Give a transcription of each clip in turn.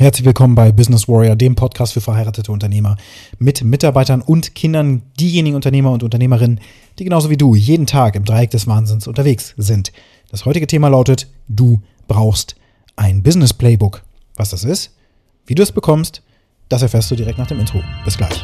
Herzlich willkommen bei Business Warrior, dem Podcast für verheiratete Unternehmer mit Mitarbeitern und Kindern, diejenigen Unternehmer und Unternehmerinnen, die genauso wie du jeden Tag im Dreieck des Wahnsinns unterwegs sind. Das heutige Thema lautet, du brauchst ein Business Playbook. Was das ist, wie du es bekommst, das erfährst du direkt nach dem Intro. Bis gleich.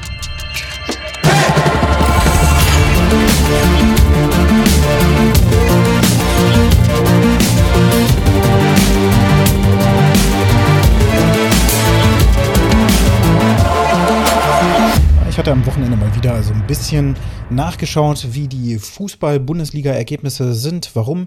Ich hatte am Wochenende mal wieder so ein bisschen nachgeschaut, wie die Fußball-Bundesliga-Ergebnisse sind. Warum?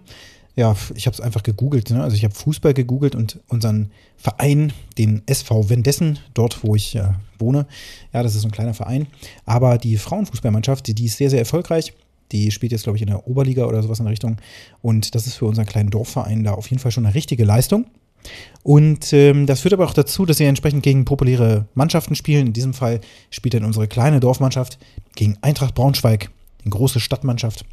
Ja, ich habe es einfach gegoogelt. Ne? Also ich habe Fußball gegoogelt und unseren Verein, den SV Wendessen, dort wo ich äh, wohne, ja, das ist ein kleiner Verein. Aber die Frauenfußballmannschaft, die, die ist sehr, sehr erfolgreich. Die spielt jetzt, glaube ich, in der Oberliga oder sowas in der Richtung. Und das ist für unseren kleinen Dorfverein da auf jeden Fall schon eine richtige Leistung. Und ähm, das führt aber auch dazu, dass sie entsprechend gegen populäre Mannschaften spielen. In diesem Fall spielt dann unsere kleine Dorfmannschaft gegen Eintracht Braunschweig, eine große Stadtmannschaft.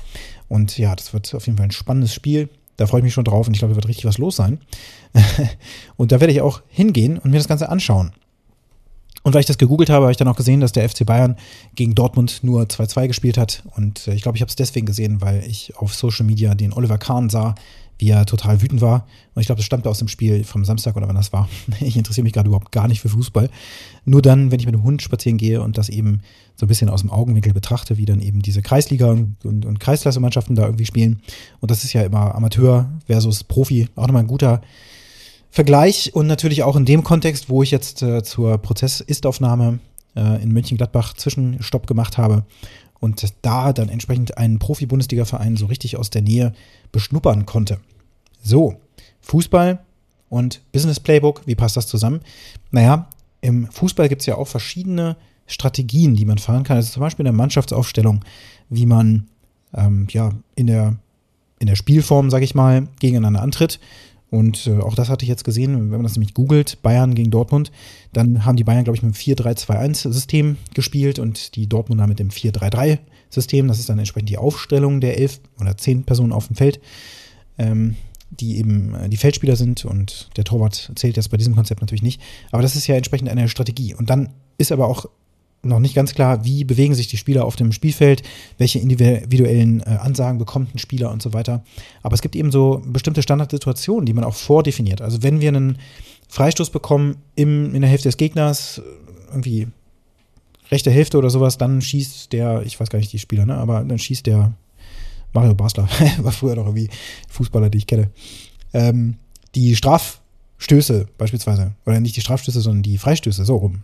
Und ja, das wird auf jeden Fall ein spannendes Spiel. Da freue ich mich schon drauf und ich glaube, da wird richtig was los sein. und da werde ich auch hingehen und mir das Ganze anschauen. Und weil ich das gegoogelt habe, habe ich dann auch gesehen, dass der FC Bayern gegen Dortmund nur 2-2 gespielt hat. Und äh, ich glaube, ich habe es deswegen gesehen, weil ich auf Social Media den Oliver Kahn sah, wie er total wütend war. Und ich glaube, das stammte aus dem Spiel vom Samstag oder wann das war. Ich interessiere mich gerade überhaupt gar nicht für Fußball. Nur dann, wenn ich mit dem Hund spazieren gehe und das eben so ein bisschen aus dem Augenwinkel betrachte, wie dann eben diese Kreisliga und, und, und Kreisklasse-Mannschaften da irgendwie spielen. Und das ist ja immer Amateur versus Profi. Auch nochmal ein guter Vergleich. Und natürlich auch in dem Kontext, wo ich jetzt äh, zur Prozess-Ist-Aufnahme äh, in Mönchengladbach Zwischenstopp gemacht habe und da dann entsprechend einen Profi-Bundesliga-Verein so richtig aus der Nähe beschnuppern konnte. So, Fußball und Business Playbook, wie passt das zusammen? Naja, im Fußball gibt es ja auch verschiedene Strategien, die man fahren kann. Also zum Beispiel in der Mannschaftsaufstellung, wie man ähm, ja in der, in der Spielform, sage ich mal, gegeneinander antritt. Und äh, auch das hatte ich jetzt gesehen, wenn man das nämlich googelt, Bayern gegen Dortmund, dann haben die Bayern, glaube ich, mit dem 4-3-2-1-System gespielt und die Dortmunder mit dem 4-3-3-System. Das ist dann entsprechend die Aufstellung der elf oder zehn Personen auf dem Feld, ähm, die eben äh, die Feldspieler sind und der Torwart zählt jetzt bei diesem Konzept natürlich nicht. Aber das ist ja entsprechend eine Strategie. Und dann ist aber auch noch nicht ganz klar, wie bewegen sich die Spieler auf dem Spielfeld, welche individuellen äh, Ansagen bekommt ein Spieler und so weiter. Aber es gibt eben so bestimmte Standardsituationen, die man auch vordefiniert. Also wenn wir einen Freistoß bekommen im, in der Hälfte des Gegners, irgendwie rechte Hälfte oder sowas, dann schießt der, ich weiß gar nicht die Spieler, ne, aber dann schießt der Mario Basler, war früher noch irgendwie Fußballer, die ich kenne, ähm, die Strafstöße beispielsweise, oder nicht die Strafstöße, sondern die Freistöße, so rum.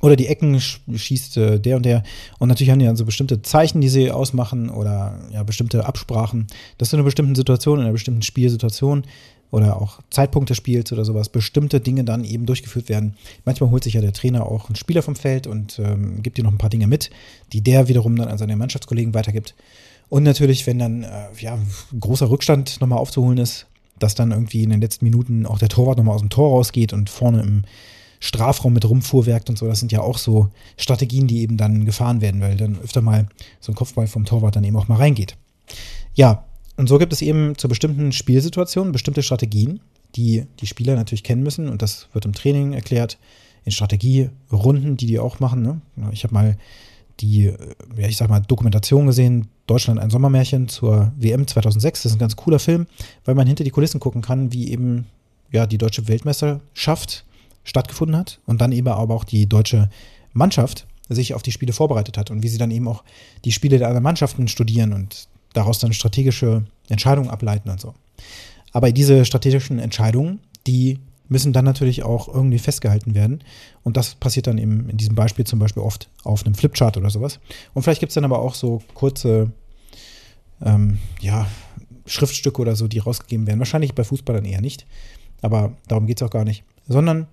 Oder die Ecken schießt äh, der und der. Und natürlich haben die dann so bestimmte Zeichen, die sie ausmachen oder ja, bestimmte Absprachen, dass in einer bestimmten Situation, in einer bestimmten Spielsituation oder auch Zeitpunkt des Spiels oder sowas bestimmte Dinge dann eben durchgeführt werden. Manchmal holt sich ja der Trainer auch einen Spieler vom Feld und ähm, gibt dir noch ein paar Dinge mit, die der wiederum dann an seine Mannschaftskollegen weitergibt. Und natürlich, wenn dann äh, ja, großer Rückstand nochmal aufzuholen ist, dass dann irgendwie in den letzten Minuten auch der Torwart nochmal aus dem Tor rausgeht und vorne im Strafraum mit rumfuhrwerkt und so. Das sind ja auch so Strategien, die eben dann gefahren werden, weil dann öfter mal so ein Kopfball vom Torwart dann eben auch mal reingeht. Ja, und so gibt es eben zu bestimmten Spielsituationen bestimmte Strategien, die die Spieler natürlich kennen müssen und das wird im Training erklärt, in Strategierunden, die die auch machen. Ne? Ich habe mal die, ja, ich sag mal, Dokumentation gesehen, Deutschland ein Sommermärchen zur WM 2006. Das ist ein ganz cooler Film, weil man hinter die Kulissen gucken kann, wie eben ja, die deutsche Weltmeisterschaft stattgefunden hat und dann eben aber auch die deutsche Mannschaft sich auf die Spiele vorbereitet hat und wie sie dann eben auch die Spiele der anderen Mannschaften studieren und daraus dann strategische Entscheidungen ableiten und so. Aber diese strategischen Entscheidungen, die müssen dann natürlich auch irgendwie festgehalten werden. Und das passiert dann eben in diesem Beispiel zum Beispiel oft auf einem Flipchart oder sowas. Und vielleicht gibt es dann aber auch so kurze, ähm, ja, Schriftstücke oder so, die rausgegeben werden. Wahrscheinlich bei Fußballern eher nicht. Aber darum geht es auch gar nicht. Sondern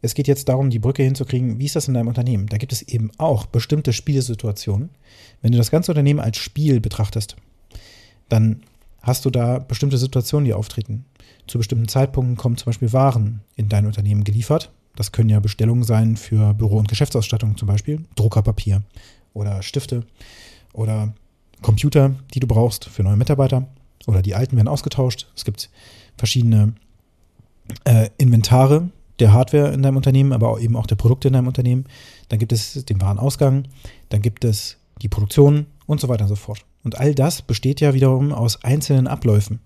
es geht jetzt darum, die Brücke hinzukriegen, wie ist das in deinem Unternehmen? Da gibt es eben auch bestimmte Spielsituationen. Wenn du das ganze Unternehmen als Spiel betrachtest, dann hast du da bestimmte Situationen, die auftreten. Zu bestimmten Zeitpunkten kommen zum Beispiel Waren in dein Unternehmen geliefert. Das können ja Bestellungen sein für Büro- und Geschäftsausstattung zum Beispiel, Druckerpapier oder Stifte oder Computer, die du brauchst für neue Mitarbeiter oder die alten werden ausgetauscht. Es gibt verschiedene äh, Inventare, der Hardware in deinem Unternehmen, aber eben auch der Produkte in deinem Unternehmen. Dann gibt es den Warenausgang, dann gibt es die Produktion und so weiter und so fort. Und all das besteht ja wiederum aus einzelnen Abläufen.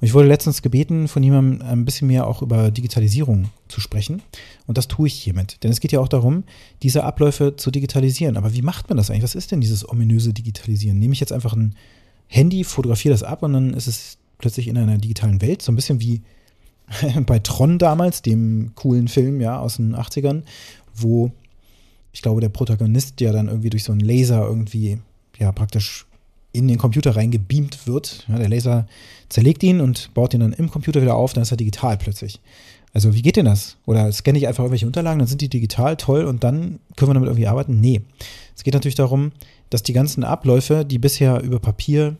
Und ich wurde letztens gebeten, von jemandem ein bisschen mehr auch über Digitalisierung zu sprechen. Und das tue ich hiermit. Denn es geht ja auch darum, diese Abläufe zu digitalisieren. Aber wie macht man das eigentlich? Was ist denn dieses ominöse Digitalisieren? Nehme ich jetzt einfach ein Handy, fotografiere das ab und dann ist es plötzlich in einer digitalen Welt, so ein bisschen wie bei Tron damals, dem coolen Film, ja, aus den 80ern, wo ich glaube, der Protagonist ja dann irgendwie durch so einen Laser irgendwie, ja, praktisch in den Computer reingebeamt wird. Ja, der Laser zerlegt ihn und baut ihn dann im Computer wieder auf, dann ist er digital plötzlich. Also wie geht denn das? Oder scanne ich einfach irgendwelche Unterlagen, dann sind die digital, toll und dann können wir damit irgendwie arbeiten? Nee. Es geht natürlich darum, dass die ganzen Abläufe, die bisher über Papier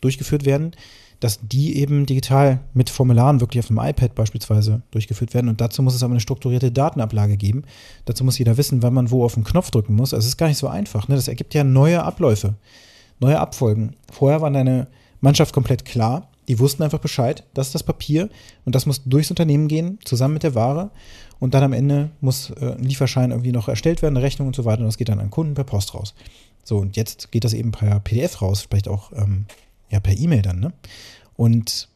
durchgeführt werden, dass die eben digital mit Formularen wirklich auf dem iPad beispielsweise durchgeführt werden. Und dazu muss es aber eine strukturierte Datenablage geben. Dazu muss jeder wissen, wann man wo auf den Knopf drücken muss. Also es ist gar nicht so einfach. Ne? Das ergibt ja neue Abläufe, neue Abfolgen. Vorher war deine Mannschaft komplett klar. Die wussten einfach Bescheid, das ist das Papier und das muss durchs Unternehmen gehen, zusammen mit der Ware. Und dann am Ende muss äh, ein Lieferschein irgendwie noch erstellt werden, eine Rechnung und so weiter. Und das geht dann an Kunden per Post raus. So, und jetzt geht das eben per PDF raus, vielleicht auch ähm, ja, per E-Mail dann, ne? Und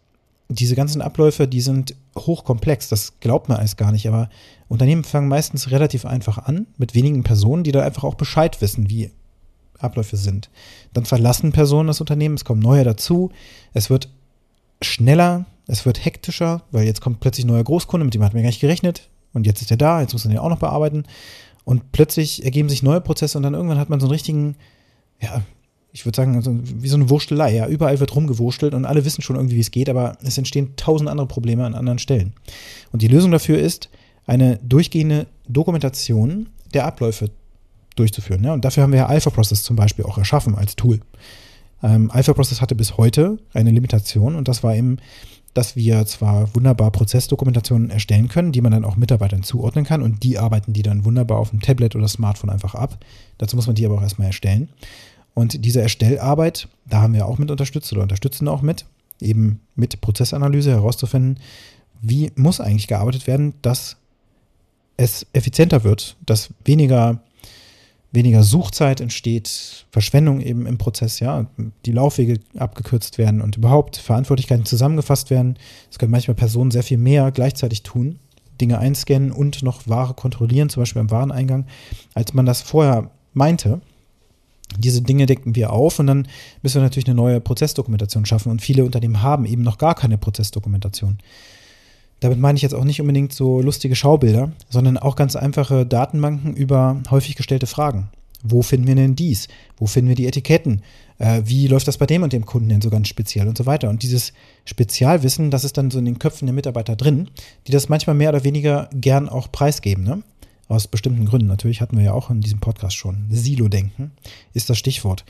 diese ganzen Abläufe, die sind hochkomplex, das glaubt man alles gar nicht, aber Unternehmen fangen meistens relativ einfach an, mit wenigen Personen, die da einfach auch Bescheid wissen, wie Abläufe sind. Dann verlassen Personen das Unternehmen, es kommen neue dazu, es wird schneller, es wird hektischer, weil jetzt kommt plötzlich ein neuer Großkunde, mit dem hat man gar nicht gerechnet und jetzt ist er da, jetzt muss man den auch noch bearbeiten und plötzlich ergeben sich neue Prozesse und dann irgendwann hat man so einen richtigen, ja, ich würde sagen, wie so eine Wurstelei. Ja, überall wird rumgewurstelt und alle wissen schon irgendwie, wie es geht, aber es entstehen tausend andere Probleme an anderen Stellen. Und die Lösung dafür ist, eine durchgehende Dokumentation der Abläufe durchzuführen. Ja? Und dafür haben wir ja Alpha Process zum Beispiel auch erschaffen als Tool. Ähm, Alpha Process hatte bis heute eine Limitation und das war eben, dass wir zwar wunderbar Prozessdokumentationen erstellen können, die man dann auch Mitarbeitern zuordnen kann und die arbeiten die dann wunderbar auf dem Tablet oder Smartphone einfach ab. Dazu muss man die aber auch erstmal erstellen. Und diese Erstellarbeit, da haben wir auch mit unterstützt oder unterstützen auch mit, eben mit Prozessanalyse herauszufinden, wie muss eigentlich gearbeitet werden, dass es effizienter wird, dass weniger, weniger Suchzeit entsteht, Verschwendung eben im Prozess, ja, die Laufwege abgekürzt werden und überhaupt Verantwortlichkeiten zusammengefasst werden. Es können manchmal Personen sehr viel mehr gleichzeitig tun, Dinge einscannen und noch Ware kontrollieren, zum Beispiel beim Wareneingang, als man das vorher meinte. Diese Dinge decken wir auf und dann müssen wir natürlich eine neue Prozessdokumentation schaffen. Und viele Unternehmen haben eben noch gar keine Prozessdokumentation. Damit meine ich jetzt auch nicht unbedingt so lustige Schaubilder, sondern auch ganz einfache Datenbanken über häufig gestellte Fragen. Wo finden wir denn dies? Wo finden wir die Etiketten? Äh, wie läuft das bei dem und dem Kunden denn so ganz speziell und so weiter? Und dieses Spezialwissen, das ist dann so in den Köpfen der Mitarbeiter drin, die das manchmal mehr oder weniger gern auch preisgeben. Ne? Aus bestimmten Gründen. Natürlich hatten wir ja auch in diesem Podcast schon. Silo-Denken ist das Stichwort.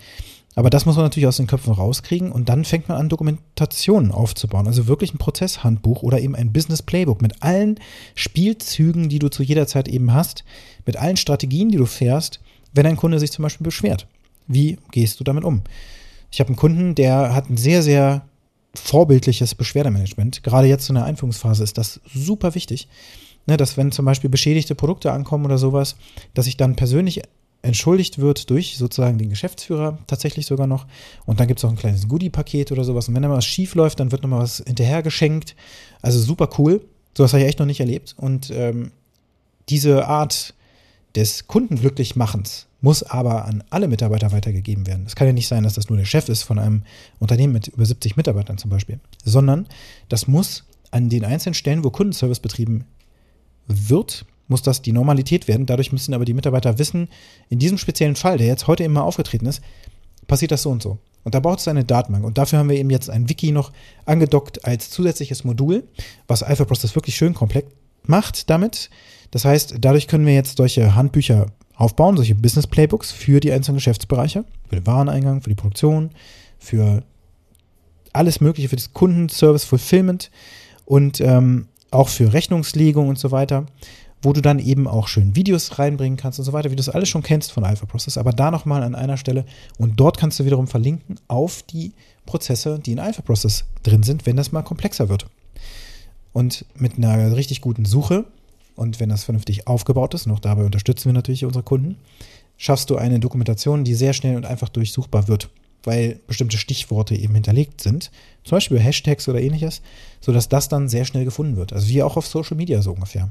Aber das muss man natürlich aus den Köpfen rauskriegen und dann fängt man an, Dokumentationen aufzubauen. Also wirklich ein Prozesshandbuch oder eben ein Business Playbook mit allen Spielzügen, die du zu jeder Zeit eben hast, mit allen Strategien, die du fährst, wenn ein Kunde sich zum Beispiel beschwert. Wie gehst du damit um? Ich habe einen Kunden, der hat ein sehr, sehr vorbildliches Beschwerdemanagement. Gerade jetzt in der Einführungsphase ist das super wichtig. Ne, dass wenn zum Beispiel beschädigte Produkte ankommen oder sowas, dass ich dann persönlich entschuldigt wird durch sozusagen den Geschäftsführer tatsächlich sogar noch. Und dann gibt es auch ein kleines Goodie-Paket oder sowas. Und wenn da mal was schief läuft, dann wird nochmal was hinterher geschenkt. Also super cool. Sowas habe ich echt noch nicht erlebt. Und ähm, diese Art des Kundenglücklichmachens muss aber an alle Mitarbeiter weitergegeben werden. Es kann ja nicht sein, dass das nur der Chef ist von einem Unternehmen mit über 70 Mitarbeitern zum Beispiel, sondern das muss an den einzelnen Stellen, wo Kundenservice betrieben wird, muss das die Normalität werden. Dadurch müssen aber die Mitarbeiter wissen, in diesem speziellen Fall, der jetzt heute immer aufgetreten ist, passiert das so und so. Und da braucht es eine Datenbank. Und dafür haben wir eben jetzt ein Wiki noch angedockt als zusätzliches Modul, was Alpha Process wirklich schön komplett macht damit. Das heißt, dadurch können wir jetzt solche Handbücher aufbauen, solche Business Playbooks für die einzelnen Geschäftsbereiche, für den Wareneingang, für die Produktion, für alles Mögliche, für das Kundenservice, Fulfillment und ähm, auch für Rechnungslegung und so weiter, wo du dann eben auch schön Videos reinbringen kannst und so weiter, wie du das alles schon kennst von Alpha Process, aber da nochmal an einer Stelle. Und dort kannst du wiederum verlinken auf die Prozesse, die in Alpha Process drin sind, wenn das mal komplexer wird. Und mit einer richtig guten Suche. Und wenn das vernünftig aufgebaut ist, auch dabei unterstützen wir natürlich unsere Kunden, schaffst du eine Dokumentation, die sehr schnell und einfach durchsuchbar wird, weil bestimmte Stichworte eben hinterlegt sind, zum Beispiel Hashtags oder ähnliches, sodass das dann sehr schnell gefunden wird. Also wie auch auf Social Media so ungefähr.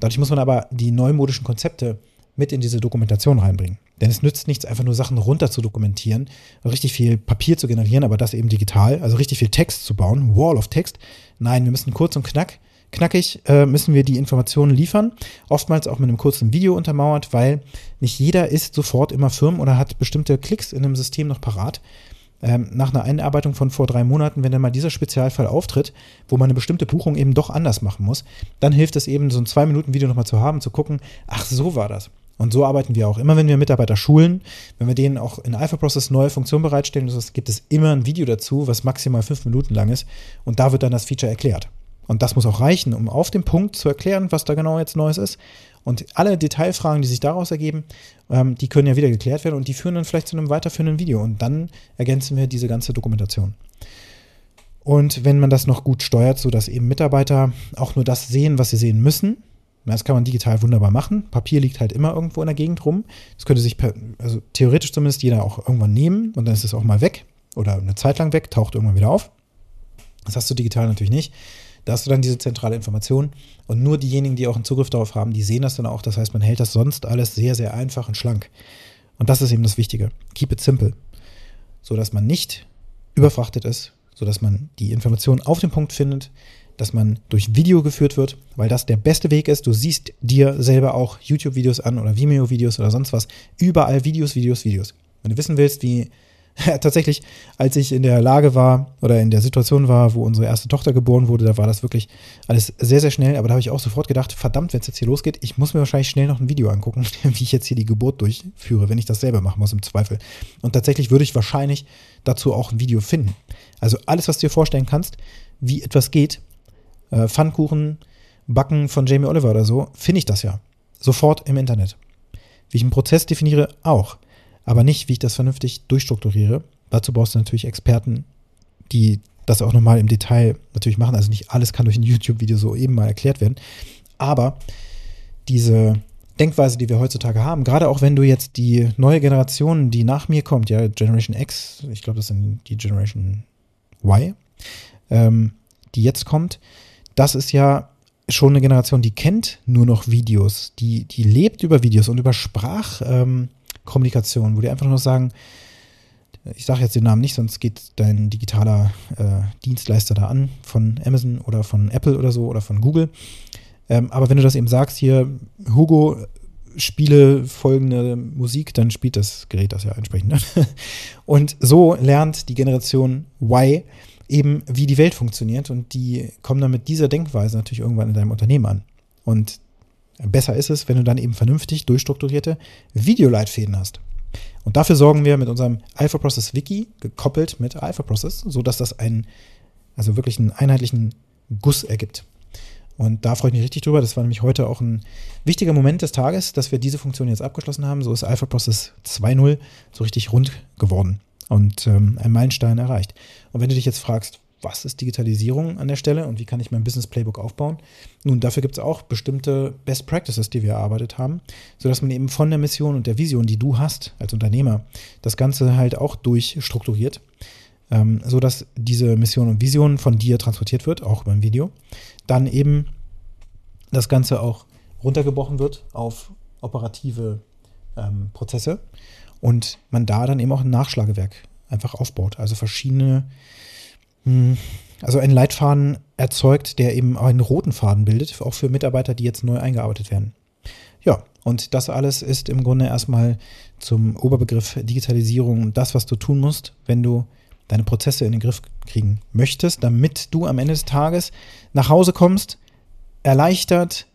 Dadurch muss man aber die neumodischen Konzepte mit in diese Dokumentation reinbringen. Denn es nützt nichts, einfach nur Sachen runter zu dokumentieren, richtig viel Papier zu generieren, aber das eben digital, also richtig viel Text zu bauen, Wall of Text. Nein, wir müssen kurz und knack, knackig äh, müssen wir die Informationen liefern, oftmals auch mit einem kurzen Video untermauert, weil nicht jeder ist sofort immer firm oder hat bestimmte Klicks in einem System noch parat. Ähm, nach einer Einarbeitung von vor drei Monaten, wenn dann mal dieser Spezialfall auftritt, wo man eine bestimmte Buchung eben doch anders machen muss, dann hilft es eben, so ein Zwei-Minuten-Video nochmal zu haben, zu gucken, ach, so war das. Und so arbeiten wir auch. Immer wenn wir Mitarbeiter schulen, wenn wir denen auch in Alpha Process neue Funktionen bereitstellen, gibt es immer ein Video dazu, was maximal fünf Minuten lang ist. Und da wird dann das Feature erklärt. Und das muss auch reichen, um auf dem Punkt zu erklären, was da genau jetzt Neues ist. Und alle Detailfragen, die sich daraus ergeben, ähm, die können ja wieder geklärt werden und die führen dann vielleicht zu einem weiterführenden Video. Und dann ergänzen wir diese ganze Dokumentation. Und wenn man das noch gut steuert, sodass eben Mitarbeiter auch nur das sehen, was sie sehen müssen, das kann man digital wunderbar machen. Papier liegt halt immer irgendwo in der Gegend rum. Das könnte sich, also theoretisch zumindest, jeder auch irgendwann nehmen und dann ist es auch mal weg oder eine Zeit lang weg, taucht irgendwann wieder auf. Das hast du digital natürlich nicht. Da hast du dann diese zentrale Information und nur diejenigen, die auch einen Zugriff darauf haben, die sehen das dann auch. Das heißt, man hält das sonst alles sehr, sehr einfach und schlank. Und das ist eben das Wichtige. Keep it simple. So dass man nicht überfrachtet ist, so dass man die Information auf den Punkt findet, dass man durch Video geführt wird, weil das der beste Weg ist. Du siehst dir selber auch YouTube-Videos an oder Vimeo-Videos oder sonst was. Überall Videos, Videos, Videos. Wenn du wissen willst, wie tatsächlich, als ich in der Lage war oder in der Situation war, wo unsere erste Tochter geboren wurde, da war das wirklich alles sehr, sehr schnell. Aber da habe ich auch sofort gedacht, verdammt, wenn es jetzt hier losgeht, ich muss mir wahrscheinlich schnell noch ein Video angucken, wie ich jetzt hier die Geburt durchführe, wenn ich das selber machen muss im Zweifel. Und tatsächlich würde ich wahrscheinlich dazu auch ein Video finden. Also alles, was du dir vorstellen kannst, wie etwas geht, äh, Pfannkuchen backen von Jamie Oliver oder so, finde ich das ja. Sofort im Internet. Wie ich einen Prozess definiere, auch. Aber nicht, wie ich das vernünftig durchstrukturiere. Dazu brauchst du natürlich Experten, die das auch nochmal im Detail natürlich machen. Also nicht alles kann durch ein YouTube-Video so eben mal erklärt werden. Aber diese Denkweise, die wir heutzutage haben, gerade auch wenn du jetzt die neue Generation, die nach mir kommt, ja, Generation X, ich glaube, das sind die Generation Y, ähm, die jetzt kommt, das ist ja schon eine Generation, die kennt nur noch Videos, die, die lebt über Videos und über Sprachkommunikation, ähm, wo die einfach nur sagen, ich sage jetzt den Namen nicht, sonst geht dein digitaler äh, Dienstleister da an von Amazon oder von Apple oder so oder von Google. Ähm, aber wenn du das eben sagst, hier, Hugo, spiele folgende Musik, dann spielt das Gerät das ja entsprechend. Ne? Und so lernt die Generation Y eben, wie die Welt funktioniert und die kommen dann mit dieser Denkweise natürlich irgendwann in deinem Unternehmen an. Und besser ist es, wenn du dann eben vernünftig durchstrukturierte Videoleitfäden hast. Und dafür sorgen wir mit unserem Alpha Process Wiki, gekoppelt mit Alpha Process, sodass das einen, also wirklich einen einheitlichen Guss ergibt. Und da freue ich mich richtig drüber. Das war nämlich heute auch ein wichtiger Moment des Tages, dass wir diese Funktion jetzt abgeschlossen haben. So ist Alpha Process 2.0 so richtig rund geworden und ähm, ein Meilenstein erreicht. Und wenn du dich jetzt fragst, was ist Digitalisierung an der Stelle und wie kann ich mein Business Playbook aufbauen? Nun, dafür gibt es auch bestimmte Best Practices, die wir erarbeitet haben, sodass man eben von der Mission und der Vision, die du hast als Unternehmer, das Ganze halt auch durchstrukturiert, ähm, sodass diese Mission und Vision von dir transportiert wird, auch beim Video, dann eben das Ganze auch runtergebrochen wird auf operative ähm, Prozesse und man da dann eben auch ein Nachschlagewerk einfach aufbaut. Also verschiedene, also einen Leitfaden erzeugt, der eben einen roten Faden bildet, auch für Mitarbeiter, die jetzt neu eingearbeitet werden. Ja, und das alles ist im Grunde erstmal zum Oberbegriff Digitalisierung das, was du tun musst, wenn du deine Prozesse in den Griff kriegen möchtest, damit du am Ende des Tages nach Hause kommst, erleichtert,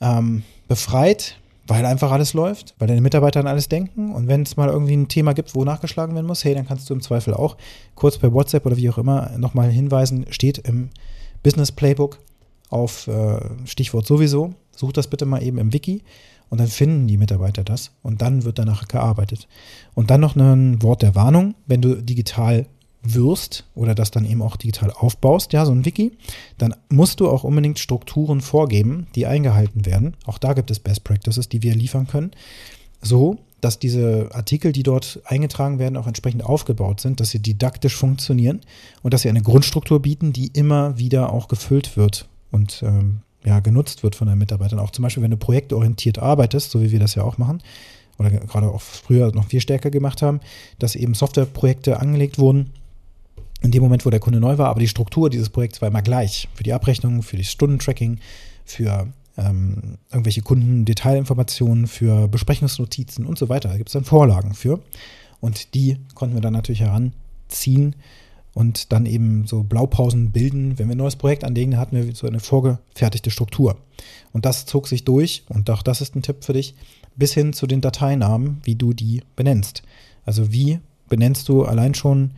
ähm, befreit weil einfach alles läuft, weil deine Mitarbeiter an alles denken und wenn es mal irgendwie ein Thema gibt, wo nachgeschlagen werden muss, hey, dann kannst du im Zweifel auch kurz per WhatsApp oder wie auch immer nochmal hinweisen, steht im Business Playbook auf äh, Stichwort sowieso, such das bitte mal eben im Wiki und dann finden die Mitarbeiter das und dann wird danach gearbeitet. Und dann noch ein Wort der Warnung, wenn du digital wirst oder das dann eben auch digital aufbaust, ja, so ein Wiki, dann musst du auch unbedingt Strukturen vorgeben, die eingehalten werden. Auch da gibt es Best Practices, die wir liefern können. So, dass diese Artikel, die dort eingetragen werden, auch entsprechend aufgebaut sind, dass sie didaktisch funktionieren und dass sie eine Grundstruktur bieten, die immer wieder auch gefüllt wird und ähm, ja, genutzt wird von deinen Mitarbeitern. Auch zum Beispiel, wenn du projektorientiert arbeitest, so wie wir das ja auch machen, oder gerade auch früher noch viel stärker gemacht haben, dass eben Softwareprojekte angelegt wurden, in dem Moment, wo der Kunde neu war, aber die Struktur dieses Projekts war immer gleich. Für die Abrechnung, für das Stundentracking, für ähm, irgendwelche Kundendetailinformationen, für Besprechungsnotizen und so weiter. Da gibt es dann Vorlagen für. Und die konnten wir dann natürlich heranziehen und dann eben so Blaupausen bilden. Wenn wir ein neues Projekt anlegen, hatten wir so eine vorgefertigte Struktur. Und das zog sich durch, und auch das ist ein Tipp für dich, bis hin zu den Dateinamen, wie du die benennst. Also wie benennst du allein schon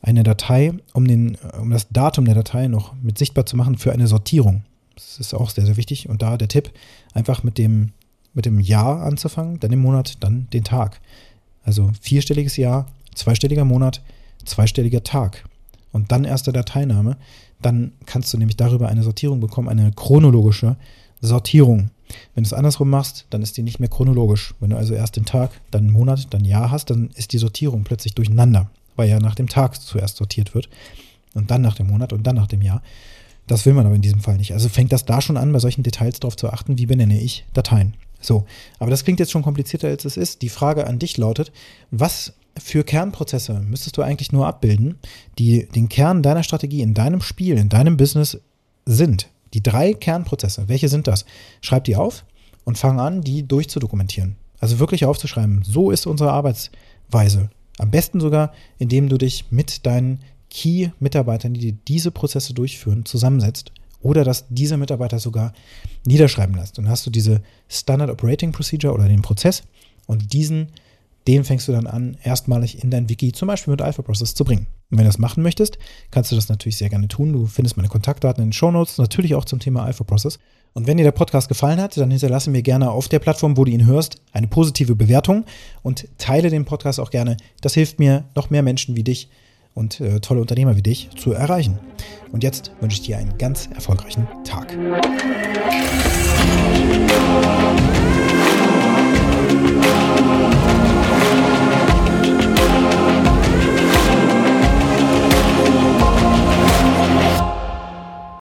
eine Datei, um, den, um das Datum der Datei noch mit sichtbar zu machen für eine Sortierung. Das ist auch sehr, sehr wichtig. Und da der Tipp, einfach mit dem, mit dem Jahr anzufangen, dann den Monat, dann den Tag. Also vierstelliges Jahr, zweistelliger Monat, zweistelliger Tag. Und dann erst der Dateiname. Dann kannst du nämlich darüber eine Sortierung bekommen, eine chronologische Sortierung. Wenn du es andersrum machst, dann ist die nicht mehr chronologisch. Wenn du also erst den Tag, dann Monat, dann Jahr hast, dann ist die Sortierung plötzlich durcheinander, weil ja nach dem Tag zuerst sortiert wird und dann nach dem Monat und dann nach dem Jahr. Das will man aber in diesem Fall nicht. Also fängt das da schon an, bei solchen Details darauf zu achten, wie benenne ich Dateien. So, aber das klingt jetzt schon komplizierter, als es ist. Die Frage an dich lautet, was für Kernprozesse müsstest du eigentlich nur abbilden, die den Kern deiner Strategie in deinem Spiel, in deinem Business sind? Die drei Kernprozesse, welche sind das? Schreib die auf und fang an, die durchzudokumentieren. Also wirklich aufzuschreiben. So ist unsere Arbeitsweise. Am besten sogar, indem du dich mit deinen Key-Mitarbeitern, die diese Prozesse durchführen, zusammensetzt oder dass diese Mitarbeiter sogar niederschreiben lässt. Dann hast du diese Standard Operating Procedure oder den Prozess und diesen, den fängst du dann an, erstmalig in dein Wiki zum Beispiel mit Alpha Process zu bringen. Und wenn du das machen möchtest, kannst du das natürlich sehr gerne tun. Du findest meine Kontaktdaten in den Show Notes, natürlich auch zum Thema Alpha Process. Und wenn dir der Podcast gefallen hat, dann hinterlasse mir gerne auf der Plattform, wo du ihn hörst, eine positive Bewertung und teile den Podcast auch gerne. Das hilft mir, noch mehr Menschen wie dich und äh, tolle Unternehmer wie dich zu erreichen. Und jetzt wünsche ich dir einen ganz erfolgreichen Tag.